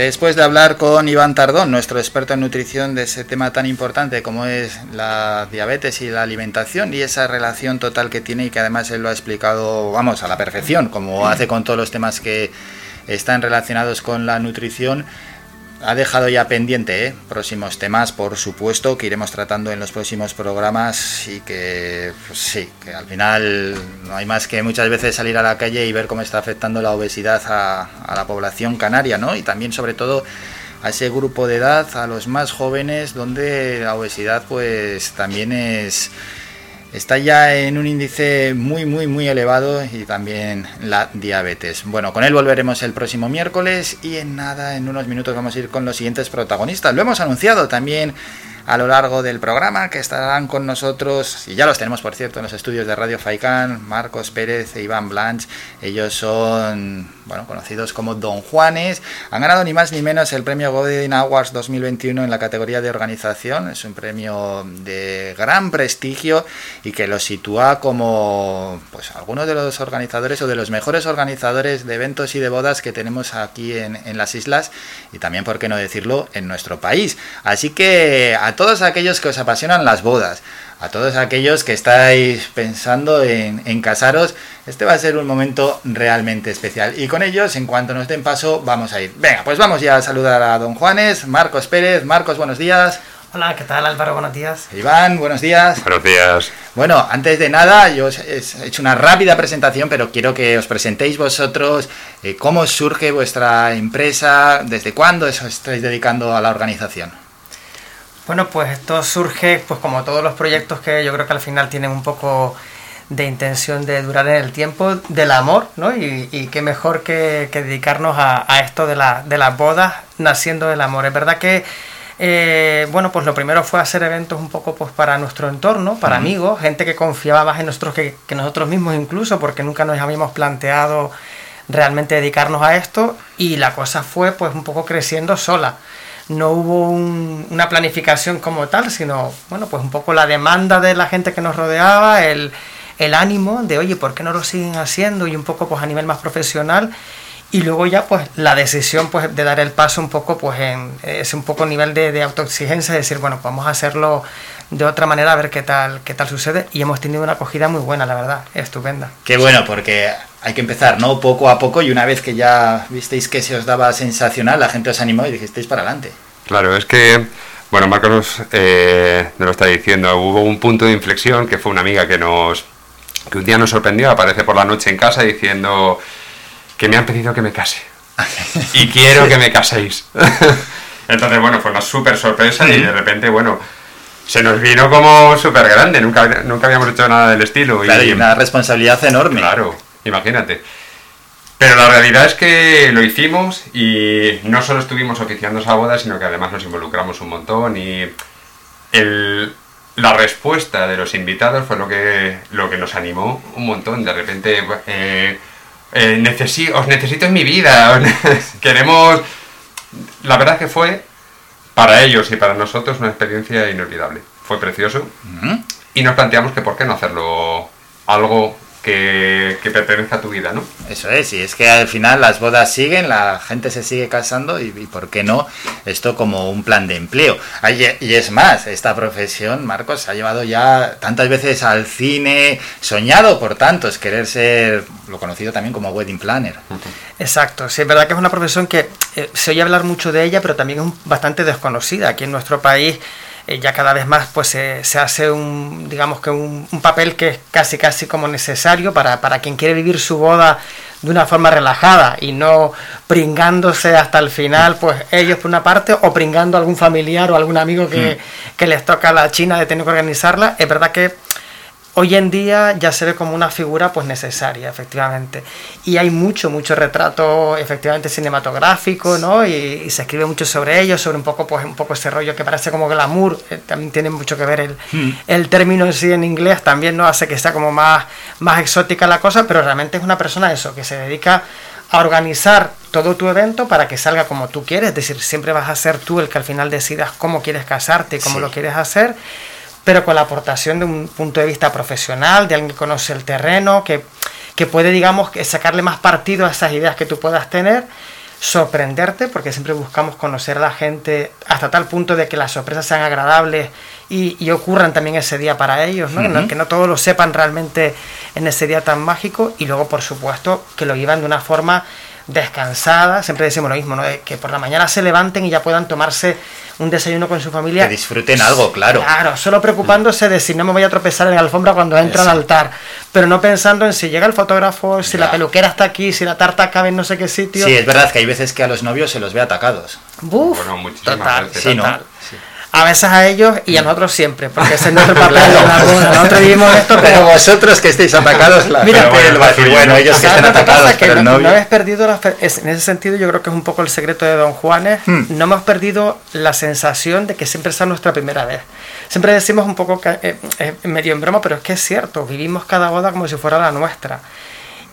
Después de hablar con Iván Tardón, nuestro experto en nutrición de ese tema tan importante como es la diabetes y la alimentación y esa relación total que tiene y que además él lo ha explicado, vamos, a la perfección, como hace con todos los temas que están relacionados con la nutrición, ha dejado ya pendiente ¿eh? próximos temas, por supuesto, que iremos tratando en los próximos programas y que, pues sí, que al final no hay más que muchas veces salir a la calle y ver cómo está afectando la obesidad a, a la población canaria, ¿no? Y también, sobre todo, a ese grupo de edad, a los más jóvenes, donde la obesidad, pues también es está ya en un índice muy, muy, muy elevado y también la diabetes. Bueno, con él volveremos el próximo miércoles y en nada, en unos minutos vamos a ir con los siguientes protagonistas. Lo hemos anunciado también a lo largo del programa que estarán con nosotros, y ya los tenemos por cierto en los estudios de Radio Faicán, Marcos Pérez e Iván Blanch. Ellos son bueno, conocidos como Don Juanes. Han ganado ni más ni menos el premio Golden Awards 2021 en la categoría de organización. Es un premio de gran prestigio y que los sitúa como pues algunos de los organizadores o de los mejores organizadores de eventos y de bodas que tenemos aquí en, en las islas y también, por qué no decirlo, en nuestro país. Así que a todos aquellos que os apasionan las bodas, a todos aquellos que estáis pensando en, en, casaros, este va a ser un momento realmente especial. Y con ellos, en cuanto nos den paso, vamos a ir. Venga, pues vamos ya a saludar a don Juanes, Marcos Pérez. Marcos, buenos días. Hola, ¿qué tal Álvaro? Buenos días. Iván, buenos días. Buenos días. Bueno, antes de nada, yo os he hecho una rápida presentación, pero quiero que os presentéis vosotros eh, cómo surge vuestra empresa, desde cuándo os estáis dedicando a la organización. Bueno, pues esto surge, pues como todos los proyectos que yo creo que al final tienen un poco de intención de durar en el tiempo, del amor, ¿no? Y, y qué mejor que, que dedicarnos a, a esto de, la, de las bodas naciendo del amor. Es verdad que, eh, bueno, pues lo primero fue hacer eventos un poco pues para nuestro entorno, para uh -huh. amigos, gente que confiaba más en nosotros que, que nosotros mismos incluso, porque nunca nos habíamos planteado realmente dedicarnos a esto y la cosa fue pues un poco creciendo sola no hubo un, una planificación como tal, sino, bueno, pues un poco la demanda de la gente que nos rodeaba, el, el ánimo de, oye, ¿por qué no lo siguen haciendo? Y un poco, pues a nivel más profesional. Y luego ya, pues, la decisión, pues, de dar el paso un poco, pues, en ese un poco nivel de, de autoexigencia, decir, bueno, vamos a hacerlo de otra manera a ver qué tal, qué tal sucede. Y hemos tenido una acogida muy buena, la verdad, estupenda. Qué bueno, porque hay que empezar, ¿no? Poco a poco y una vez que ya visteis que se os daba sensacional, la gente os animó y dijisteis para adelante. Claro, es que, bueno, Marcos eh, nos lo está diciendo, hubo un punto de inflexión que fue una amiga que nos, que un día nos sorprendió, aparece por la noche en casa diciendo que me han pedido que me case y quiero que me caséis. Entonces, bueno, fue una súper sorpresa y de repente, bueno, se nos vino como súper grande, nunca, nunca habíamos hecho nada del estilo. Claro, y, y una responsabilidad enorme. Claro, imagínate. Pero la realidad es que lo hicimos y no solo estuvimos oficiando esa boda, sino que además nos involucramos un montón y el, la respuesta de los invitados fue lo que, lo que nos animó un montón. De repente, eh, eh, necesi os necesito en mi vida, queremos... La verdad es que fue para ellos y para nosotros una experiencia inolvidable. Fue precioso uh -huh. y nos planteamos que por qué no hacerlo algo que, que, pertenezca a tu vida, ¿no? Eso es, y es que al final las bodas siguen, la gente se sigue casando y, y ¿por qué no? Esto como un plan de empleo. Y es más, esta profesión, Marcos, se ha llevado ya tantas veces al cine, soñado por tantos, querer ser lo conocido también como wedding planner. Exacto, sí, es verdad que es una profesión que eh, se oye hablar mucho de ella, pero también es bastante desconocida. Aquí en nuestro país eh, ya cada vez más pues se, se hace un digamos que un, un, papel que es casi casi como necesario para, para quien quiere vivir su boda de una forma relajada y no pringándose hasta el final pues ellos por una parte o pringando a algún familiar o algún amigo que, mm. que les toca la china de tener que organizarla es verdad que hoy en día ya se ve como una figura pues necesaria, efectivamente. Y hay mucho, mucho retrato efectivamente cinematográfico, ¿no? Y, y, se escribe mucho sobre ello, sobre un poco, pues, un poco ese rollo que parece como glamour, eh, también tiene mucho que ver el, mm. el término en sí en inglés, también no hace que sea como más, más exótica la cosa, pero realmente es una persona eso, que se dedica a organizar todo tu evento para que salga como tú quieres, es decir, siempre vas a ser tú el que al final decidas cómo quieres casarte y cómo sí. lo quieres hacer pero con la aportación de un punto de vista profesional, de alguien que conoce el terreno, que, que puede, digamos, sacarle más partido a esas ideas que tú puedas tener, sorprenderte, porque siempre buscamos conocer a la gente hasta tal punto de que las sorpresas sean agradables y, ocurran también ese día para ellos, ¿no? que no todos lo sepan realmente en ese día tan mágico y luego, por supuesto, que lo vivan de una forma descansada, siempre decimos lo mismo, ¿no? que por la mañana se levanten y ya puedan tomarse un desayuno con su familia. Que disfruten algo, claro. Claro, solo preocupándose de si no me voy a tropezar en la alfombra cuando entra al altar, pero no pensando en si llega el fotógrafo, si la peluquera está aquí, si la tarta cabe en no sé qué sitio. Sí, es verdad que hay veces que a los novios se los ve atacados. Buf, bueno, total, sí, ¿no? A veces a ellos y a nosotros siempre, porque ese es nuestro papel Nosotros vivimos esto, pero, vosotros que estéis atacados, la Mira, bueno, ellos que estén atacados, pero el novio... no habéis perdido, en ese sentido yo creo que es un poco el secreto de Don Juanes, hmm. no hemos perdido la sensación de que siempre es nuestra primera vez. Siempre decimos un poco eh, eh, medio en broma, pero es que es cierto, vivimos cada boda como si fuera la nuestra.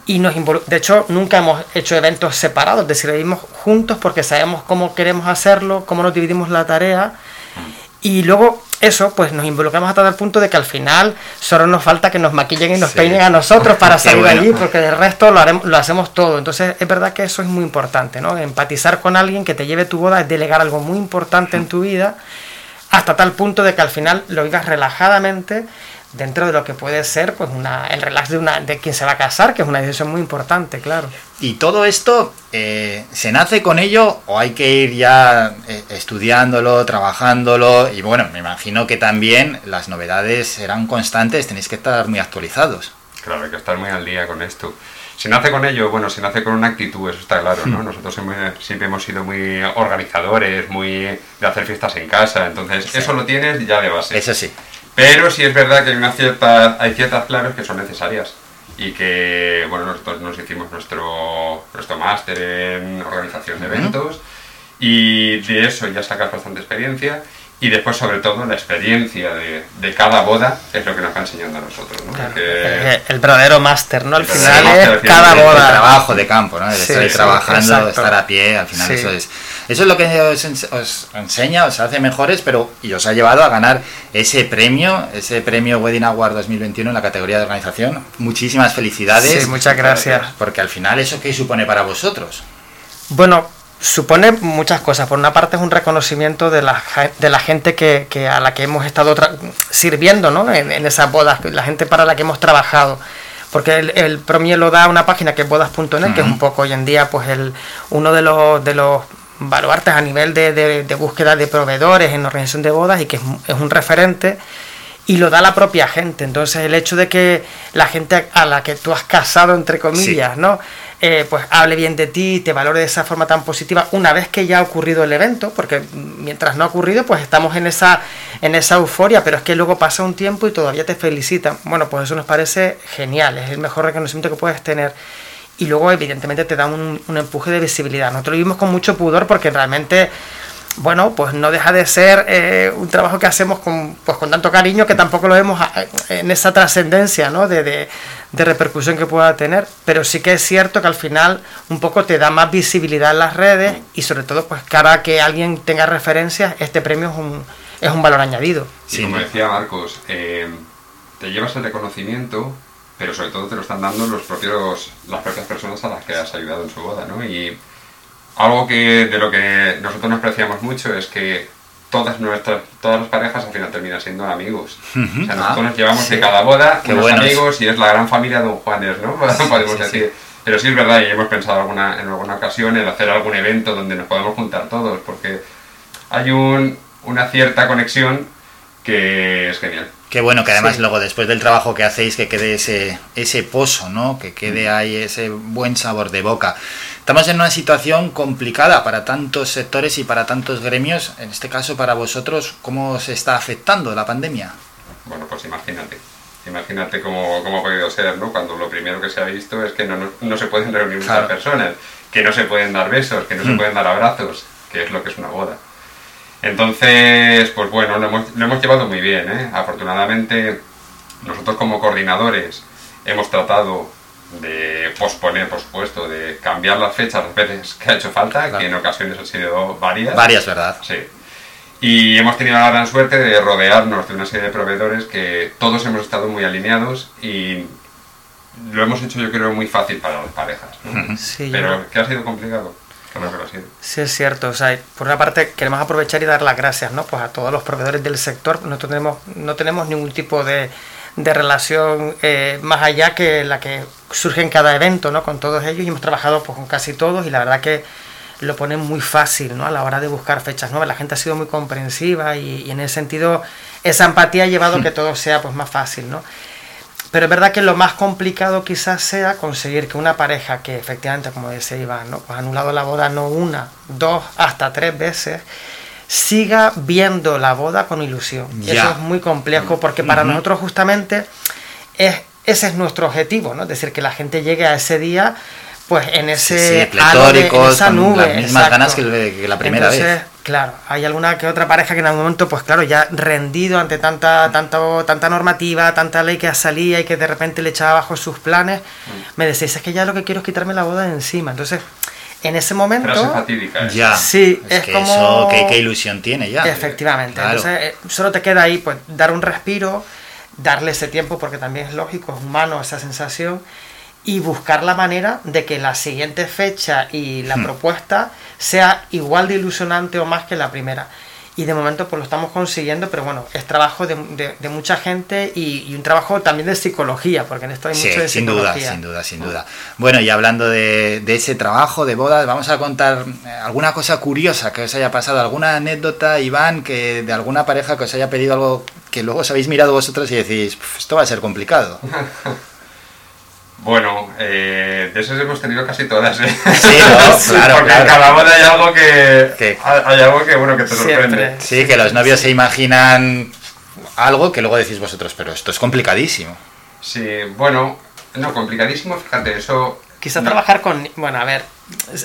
Y nos de hecho nunca hemos hecho eventos separados, es decir, vivimos juntos porque sabemos cómo queremos hacerlo, cómo nos dividimos la tarea y luego eso, pues nos involucramos hasta el punto de que al final solo nos falta que nos maquillen y nos peinen a nosotros para salir de allí, porque el resto lo, haremos, lo hacemos todo. Entonces es verdad que eso es muy importante, ¿no? Empatizar con alguien que te lleve tu boda es delegar algo muy importante en tu vida, hasta tal punto de que al final lo vivas relajadamente dentro de lo que puede ser pues una, el relax de, una, de quien se va a casar, que es una decisión muy importante, claro. ¿Y todo esto eh, se nace con ello o hay que ir ya eh, estudiándolo, trabajándolo? Y bueno, me imagino que también las novedades serán constantes, tenéis que estar muy actualizados. Claro, hay que estar muy al día con esto. Se nace con ello, bueno, se nace con una actitud, eso está claro, ¿no? Hmm. Nosotros siempre hemos sido muy organizadores, muy de hacer fiestas en casa, entonces eso lo tienes ya de base. Eso sí. Pero sí es verdad que hay, una cierta, hay ciertas claves que son necesarias y que, bueno, nosotros nos hicimos nuestro, nuestro máster en organización de eventos y de eso ya sacas bastante experiencia y después sobre todo la experiencia de, de, cada boda es lo que nos va enseñando a nosotros ¿no? el verdadero máster no al final es cada boda el trabajo de campo no estar trabajando estar a pie al final eso es eso es lo que os, enseña, os hace mejores, pero y os ha llevado a ganar ese premio, ese premio Wedding Award 2021 en la categoría de organización. Muchísimas felicidades. Sí, muchas gracias. Porque al final, ¿eso qué supone para vosotros? Bueno, supone muchas cosas. Por una parte es un reconocimiento de la, de la gente que, que a la que hemos estado sirviendo ¿no? en, esas bodas, la gente para la que hemos trabajado. Porque el, premio lo da una página que es bodas.net, que es un poco hoy en día pues el, uno de los, de los baluartes a nivel de, de, búsqueda de proveedores en organización de bodas y que es, un referente y lo da la propia gente. Entonces el hecho de que la gente a la que tú has casado, entre comillas, ¿no? Eh, pues hable bien de ti, te valore de esa forma tan positiva una vez que ya ha ocurrido el evento, porque mientras no ha ocurrido, pues estamos en esa, en esa euforia, pero es que luego pasa un tiempo y todavía te felicitan. Bueno, pues eso nos parece genial, es el mejor reconocimiento que puedes tener y luego evidentemente te da un, empuje de visibilidad. Nosotros lo vivimos con mucho pudor porque realmente, bueno, pues no deja de ser eh, un trabajo que hacemos con, pues con tanto cariño que tampoco lo vemos en esa trascendencia ¿no? de, de, repercusión que pueda tener, pero sí que es cierto que al final un poco te da más visibilidad en las redes y sobre todo pues cara que alguien tenga referencias, este premio es un, es un valor añadido. Sí, como decía Marcos, eh, te llevas el reconocimiento pero sobre todo te lo están dando los propios, las propias personas a las que has ayudado en su boda, ¿no? Y algo que de lo que nosotros nos apreciamos mucho es que todas nuestras todas las parejas al final terminan siendo amigos. O sea, nosotros nos llevamos de cada boda unos amigos y es la gran familia de Don Juanes, ¿no? Podemos decir. Pero sí es verdad y hemos pensado alguna, en alguna ocasión en hacer algún evento donde nos podamos juntar todos, porque hay un, una cierta conexión que es genial. Qué bueno que además luego después del trabajo que hacéis que quede ese, ese pozo, ¿no? Que quede mm. ahí ese buen sabor de boca. Estamos en una situación complicada para tantos sectores y para tantos gremios. En este caso para vosotros, ¿cómo se está afectando la pandemia? Bueno, pues imagínate. Imagínate cómo, cómo ha podido ser, ¿no? Cuando lo primero que se ha visto es que no, no, se pueden reunir muchas personas, que no se pueden dar besos, que no se mm. pueden dar abrazos, que es lo que es una boda. Entonces, pues bueno, lo hemos, lo hemos llevado muy bien. ¿eh? Afortunadamente, nosotros como coordinadores hemos tratado de posponer, por supuesto, de cambiar las fechas las veces que ha hecho falta, que en ocasiones han sido varias. Varias, ¿verdad? Sí. Y hemos tenido la gran suerte de rodearnos de una serie de proveedores que todos hemos estado muy alineados y lo hemos hecho yo creo muy fácil para las parejas. Sí, Pero ¿qué ha sido complicado? Sí, es cierto. O sea, por una parte queremos aprovechar y dar las gracias ¿no? pues a todos los proveedores del sector. Nosotros tenemos, no tenemos ningún tipo de, de relación eh, más allá que la que surge en cada evento ¿no? con todos ellos y hemos trabajado pues, con casi todos y la verdad que lo ponen muy fácil ¿no? a la hora de buscar fechas nuevas. La gente ha sido muy comprensiva y, en ese sentido esa empatía ha llevado a que todo sea pues, más fácil. ¿no? Pero es verdad que lo más complicado quizás sea conseguir que una pareja que efectivamente, como decía Iván, ¿no? pues ha anulado la boda no una, dos, hasta tres veces, siga viendo la boda con ilusión. Eso es muy complejo porque para nosotros justamente es, ese es nuestro objetivo, ¿no? Es decir, que la gente llegue a ese día pues en ese sí, esa nube, las mismas ganas que, la primera vez. Claro, hay alguna que otra pareja que en algún momento, pues claro, ya rendido ante tanta, tanta, tanta normativa, tanta ley que salía y que de repente le echaba abajo sus planes, me decís, es que ya lo que quiero es quitarme la boda de encima. Entonces, en ese momento... fatídica. Ya. Sí, es, que como... Eso, ¿qué, ilusión tiene ya. Efectivamente. Entonces, eh, solo te queda ahí, pues, dar un respiro, darle ese tiempo, porque también es lógico, es humano esa sensación, y buscar la manera de que la siguiente fecha y la hmm. propuesta sea igual de ilusionante o más que la primera. Y de momento pues lo estamos consiguiendo, pero bueno, es trabajo de, mucha gente y, un trabajo también de psicología, porque en esto hay mucho de sin duda, sin duda, sin duda. Bueno, y hablando de, ese trabajo de bodas, vamos a contar eh, alguna cosa curiosa que os haya pasado, alguna anécdota, Iván, que de alguna pareja que os haya pedido algo que luego os habéis mirado vosotros y decís, esto va a ser complicado. Bueno, eh, de esos hemos tenido casi todas, ¿eh? Sí, claro, Porque en cada boda hay algo que, hay algo que, bueno, que te sorprende. Sí, que los novios se imaginan algo que luego decís vosotros, pero esto es complicadísimo. Sí, bueno, no, complicadísimo, fíjate, eso... Quizá trabajar con... Bueno, a ver,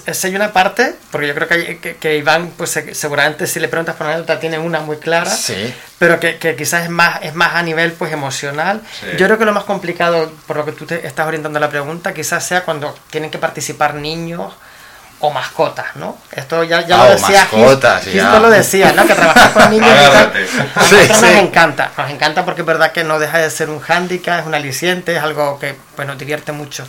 esa hay una parte, porque yo creo que, que, Iván, pues seguramente si le preguntas por una anécdota tiene una muy clara, sí. pero que, quizás es más, es más a nivel pues emocional. Yo creo que lo más complicado, por lo que tú te estás orientando la pregunta, quizás sea cuando tienen que participar niños o mascotas, ¿no? Esto ya, ya lo ah, decía mascotas, Esto lo decía, ¿no? Que trabajar con niños y nos encanta, nos encanta porque es verdad que no deja de ser un hándicap, es un aliciente, es algo que pues, nos divierte mucho.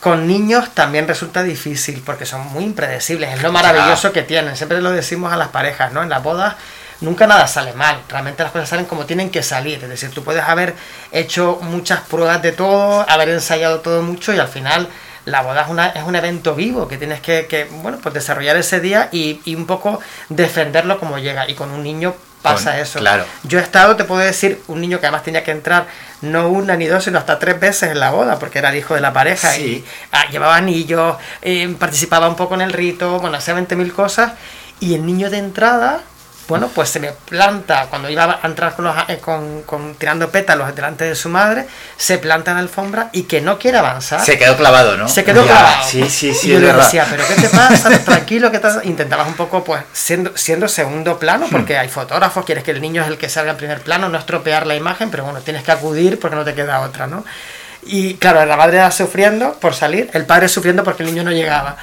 Con niños también resulta difícil porque son muy impredecibles, es lo maravilloso que tienen, siempre lo decimos a las parejas, ¿no? En las bodas nunca nada sale mal, realmente las cosas salen como tienen que salir, es decir, tú puedes haber hecho muchas pruebas de todo, haber ensayado todo mucho y al final la boda es, una, es un evento vivo que tienes que, que bueno, pues desarrollar ese día y, y, un poco defenderlo como llega. Y con un niño pasa eso. Claro. Yo he estado, te puedo decir, un niño que además tenía que entrar no una ni dos, sino hasta tres veces en la boda, porque era el hijo de la pareja y ah, llevaba anillos, eh, participaba un poco en el rito, bueno, hacía 20.000 cosas. Y el niño de entrada bueno, pues se me planta, cuando iba a entrar con, los, eh, con, con, tirando pétalos delante de su madre, se planta en la alfombra y que no quiere avanzar. Se quedó clavado, ¿no? Se quedó clavado. Sí, sí, sí. Y yo le decía, ¿pero qué te pasa? Tranquilo, que estás. Intentabas un poco, pues, siendo, siendo segundo plano, hmm. porque hay fotógrafos, quieres que el niño es el que salga en primer plano, no estropear la imagen, pero bueno, tienes que acudir porque no te queda otra, ¿no? Y claro, la madre era sufriendo por salir, el padre sufriendo porque el niño no llegaba.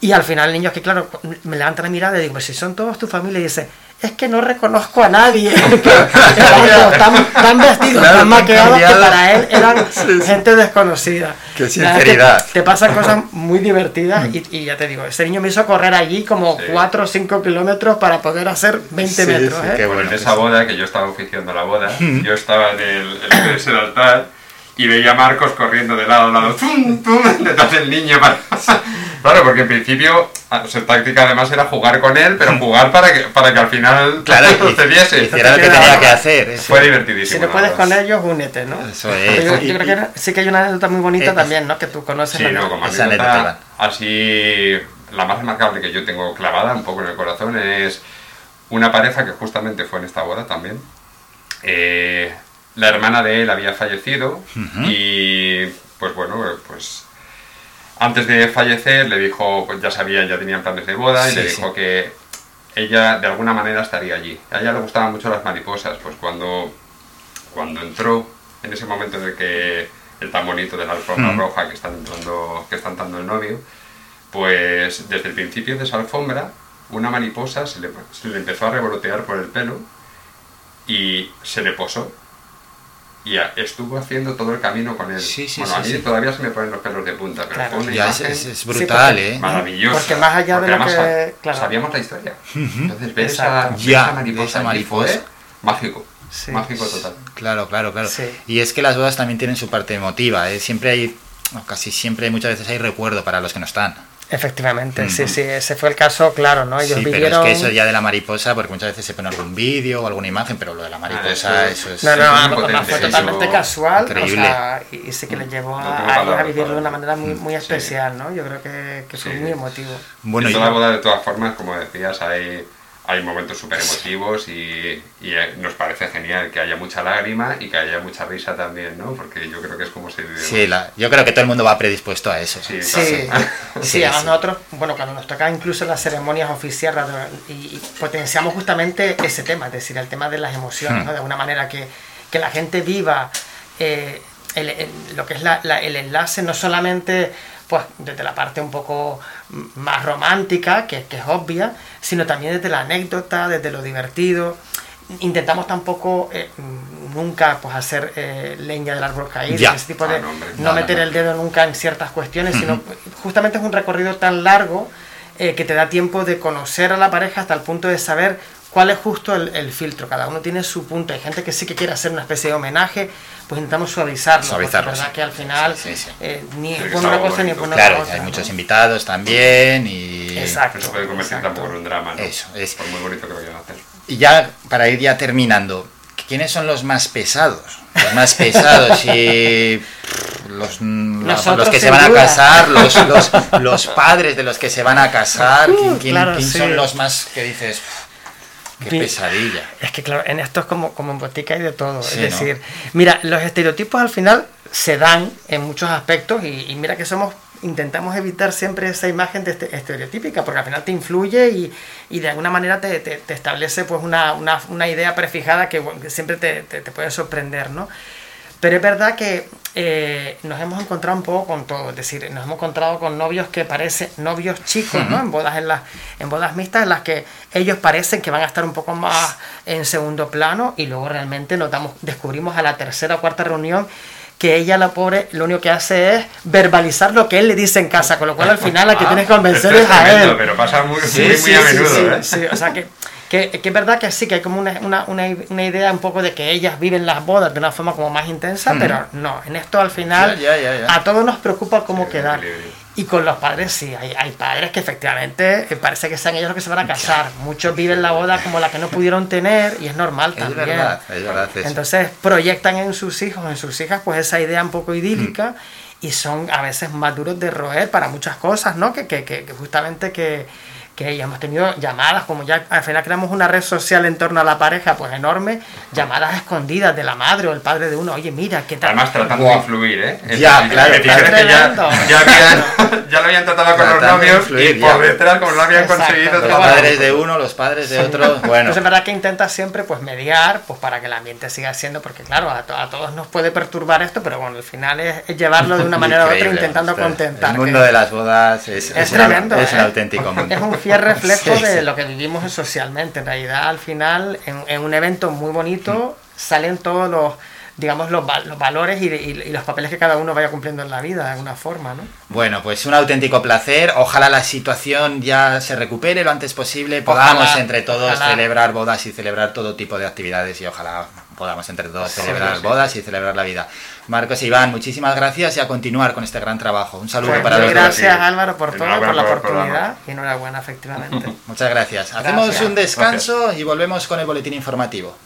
Y al final el niño es que, claro, me levanta la mirada y digo, pues si son todos tu familia, y dice, es que no reconozco a nadie. están, tan vestidos, tan maquillados que para él eran gente desconocida. Qué sinceridad. Te, pasan cosas muy divertidas y, ya te digo, ese niño me hizo correr allí como 4 o 5 kilómetros para poder hacer 20 metros. ¿eh? bueno, en esa boda, que yo estaba oficiando la boda, yo estaba en el, en el altar y veía a Marcos corriendo de lado a lado, ¡tum, tum! detrás del niño. Claro, porque en principio su táctica además era jugar con él, pero jugar para que, para que al final claro, sucediese. Hiciera lo que tenía que hacer. Fue divertidísimo. Si no puedes con ellos, únete, ¿no? Eso es. Yo, creo que sí que hay una anécdota muy bonita también, ¿no? Que tú conoces. Sí, no, como anécdota, así, la más remarcable que yo tengo clavada un poco en el corazón es una pareja que justamente fue en esta boda también. Eh, la hermana de él había fallecido y pues bueno, pues antes de fallecer le dijo, pues ya sabía, ya tenían planes de boda y le dijo que ella de alguna manera estaría allí. A ella le gustaban mucho las mariposas, pues cuando, cuando entró en ese momento en el que el tan bonito de la alfombra roja que están entrando, que están dando el novio, pues desde el principio de esa alfombra una mariposa se le, se le empezó a revolotear por el pelo y se le posó y a- estuvo haciendo todo el camino con él. Sí, sí, bueno, sí, a mí sí. todavía se me ponen los pelos de punta, pero Claro. fue una Ya, es, imagen es- es Sí, brutal, porque- ¿eh? maravillosa. Porque más allá de lo que- claro. sabíamos la historia. Entonces ver esa, Exacto. Ya, mariposa, esa mariposa. fue mágico. Sí. Mágico total. Claro, claro, claro. Sí. Y es que las bodas también tienen su parte emotiva, ¿eh? Siempre hay, casi siempre, muchas veces hay recuerdo para los que no están. Efectivamente, sí, Ujú. sí, ese fue el caso, claro, ¿no? Ellos sí, pero vivieron... es que eso ya de la mariposa, porque muchas veces se pone algún vídeo o alguna imagen, pero lo de la mariposa, eso- eso, es... No, no, potente, fue totalmente casual, increíble. o sea, y, y sí que les llevó No a, ellos a vivirlo de una manera muy, muy Sí. especial, ¿no? Yo creo que, que fue Sí. muy emotivo. Bueno, en y- toda boda, de todas formas, como decías, hay, hay momentos súper emotivos y, y, eh, nos parece genial que haya mucha lágrima y que haya mucha risa también, ¿no? Porque yo creo que es como se vive. sí, la- yo creo que todo el mundo va predispuesto a eso. Sí, Sí, sí, sí. nosotros, bueno, cuando nos toca incluso las ceremonias oficiales y, y potenciamos justamente ese tema, es decir, el tema de las emociones, Hmm. ¿no? de alguna manera que, que la gente viva eh, el- el- lo que es la- la- el enlace, no solamente pues desde la parte un poco más romántica, que, que es obvia, sino también desde la anécdota, desde lo divertido. Intentamos tampoco eh, nunca pues hacer eh, leña del árbol caído, Ya. ese tipo de Ah, no, hombre. no meter no. el dedo nunca en ciertas cuestiones, sino justamente es un recorrido tan largo eh, que te da tiempo de conocer a la pareja hasta el punto de saber cuál es justo el, el filtro. Cada uno tiene su punto. Hay gente que sí que quiere hacer una especie de homenaje, pues intentamos suavizarlo. Suavizarlo, verdad que al final Sí, sí, sí. eh, ni es por una cosa ni por Claro, otra. hay ¿no? muchos invitados también y... Exacto. Se puede convertir exacto. tampoco en un drama, ¿no? Eso, es- Por muy bonito que lo vayan a hacer. Y ya, para ir ya terminando, ¿quiénes son los más pesados? Los más pesados y los, los que se van a casar, los, los, los padres de los que se van a casar, ¿quién, Uh, quién- claro, quién sí. son los más que dices, "Pff, qué pesadilla? Es que claro, en esto es como, como en botica hay de todo. Sí, es ¿no? decir, mira, los estereotipos al final se dan en muchos aspectos y, y mira que somos intentamos evitar siempre esa imagen de este- estereotípica porque al final te influye y, y de alguna manera te, te- te establece pues una, una- una idea prefijada que, bueno, que siempre te, te- te puede sorprender, ¿no? Pero es verdad que eh, nos hemos encontrado un poco con todo, es decir, nos hemos encontrado con novios que parecen novios chicos, ¿no? En bodas en las en bodas mixtas en las que ellos parecen que van a estar un poco más en segundo plano y luego realmente notamos descubrimos a la tercera o cuarta reunión que ella la pobre lo único que hace es verbalizar lo que él le dice en casa, con lo cual al final la que Ah, tienes que convencer es a él. Pero pasa muy, Sí, muy, sí, muy a sí, menudo, sí, ¿eh? sí, o sea que, que, que es verdad que sí, que hay como una, una, una, una idea un poco de que ellas viven las bodas de una forma como más intensa, pero no, en esto al final Ya, ya, ya, ya. a todos nos preocupa cómo Sí, quedar. Y con los padres sí, hay, hay padres que efectivamente eh, parece que sean ellos los que se van a casar. Muchos viven la boda como la que no pudieron tener y es normal Es también. verdad, es verdad. Entonces proyectan en sus hijos, en sus hijas, pues esa idea un poco idílica y son a veces más duros de roer para muchas cosas, ¿no? Que, que, que justamente que, que ya hemos tenido llamadas, como ya al final creamos una red social en torno a la pareja, pues enorme, llamadas escondidas de la madre o el padre de uno, oye, mira, ¿qué tal? Además tratando de influir, ¿eh? Es Ya, claro, que ya, Tremendo. ya, habían- ya lo habían tratado con los Tratando novios influir, y ya. por detrás, como lo habían Exacto. conseguido, Los padres de uno, los padres de otro, bueno. Entonces es verdad que intenta siempre pues mediar, pues para que el ambiente siga siendo, porque claro, a, to- a todos nos puede perturbar esto, pero bueno, al final es, es llevarlo de una manera u otra intentando contentar. El mundo que- de las bodas es, es, es tremendo. es un ¿eh? auténtico mundo. Es un fiel reflejo Sí, de lo que vivimos socialmente. En realidad, al final, en, en un evento muy bonito, salen todos los, digamos, los, los valores y, y- y los papeles que cada uno vaya cumpliendo en la vida, de alguna forma, ¿no? Bueno, pues un auténtico placer. Ojalá la situación ya se recupere lo antes posible. Podamos Ojalá, entre todos ojalá. celebrar bodas y celebrar todo tipo de actividades y ojalá podamos entre todos Sí, celebrar sí. bodas y celebrar la vida. Marcos e Iván, muchísimas gracias y a continuar con este gran trabajo. Un saludo Pues para los dos. gracias, Sí. Álvaro, por todo, por la oportunidad y enhorabuena, efectivamente. Muchas gracias. Hacemos un descanso y volvemos con el boletín informativo.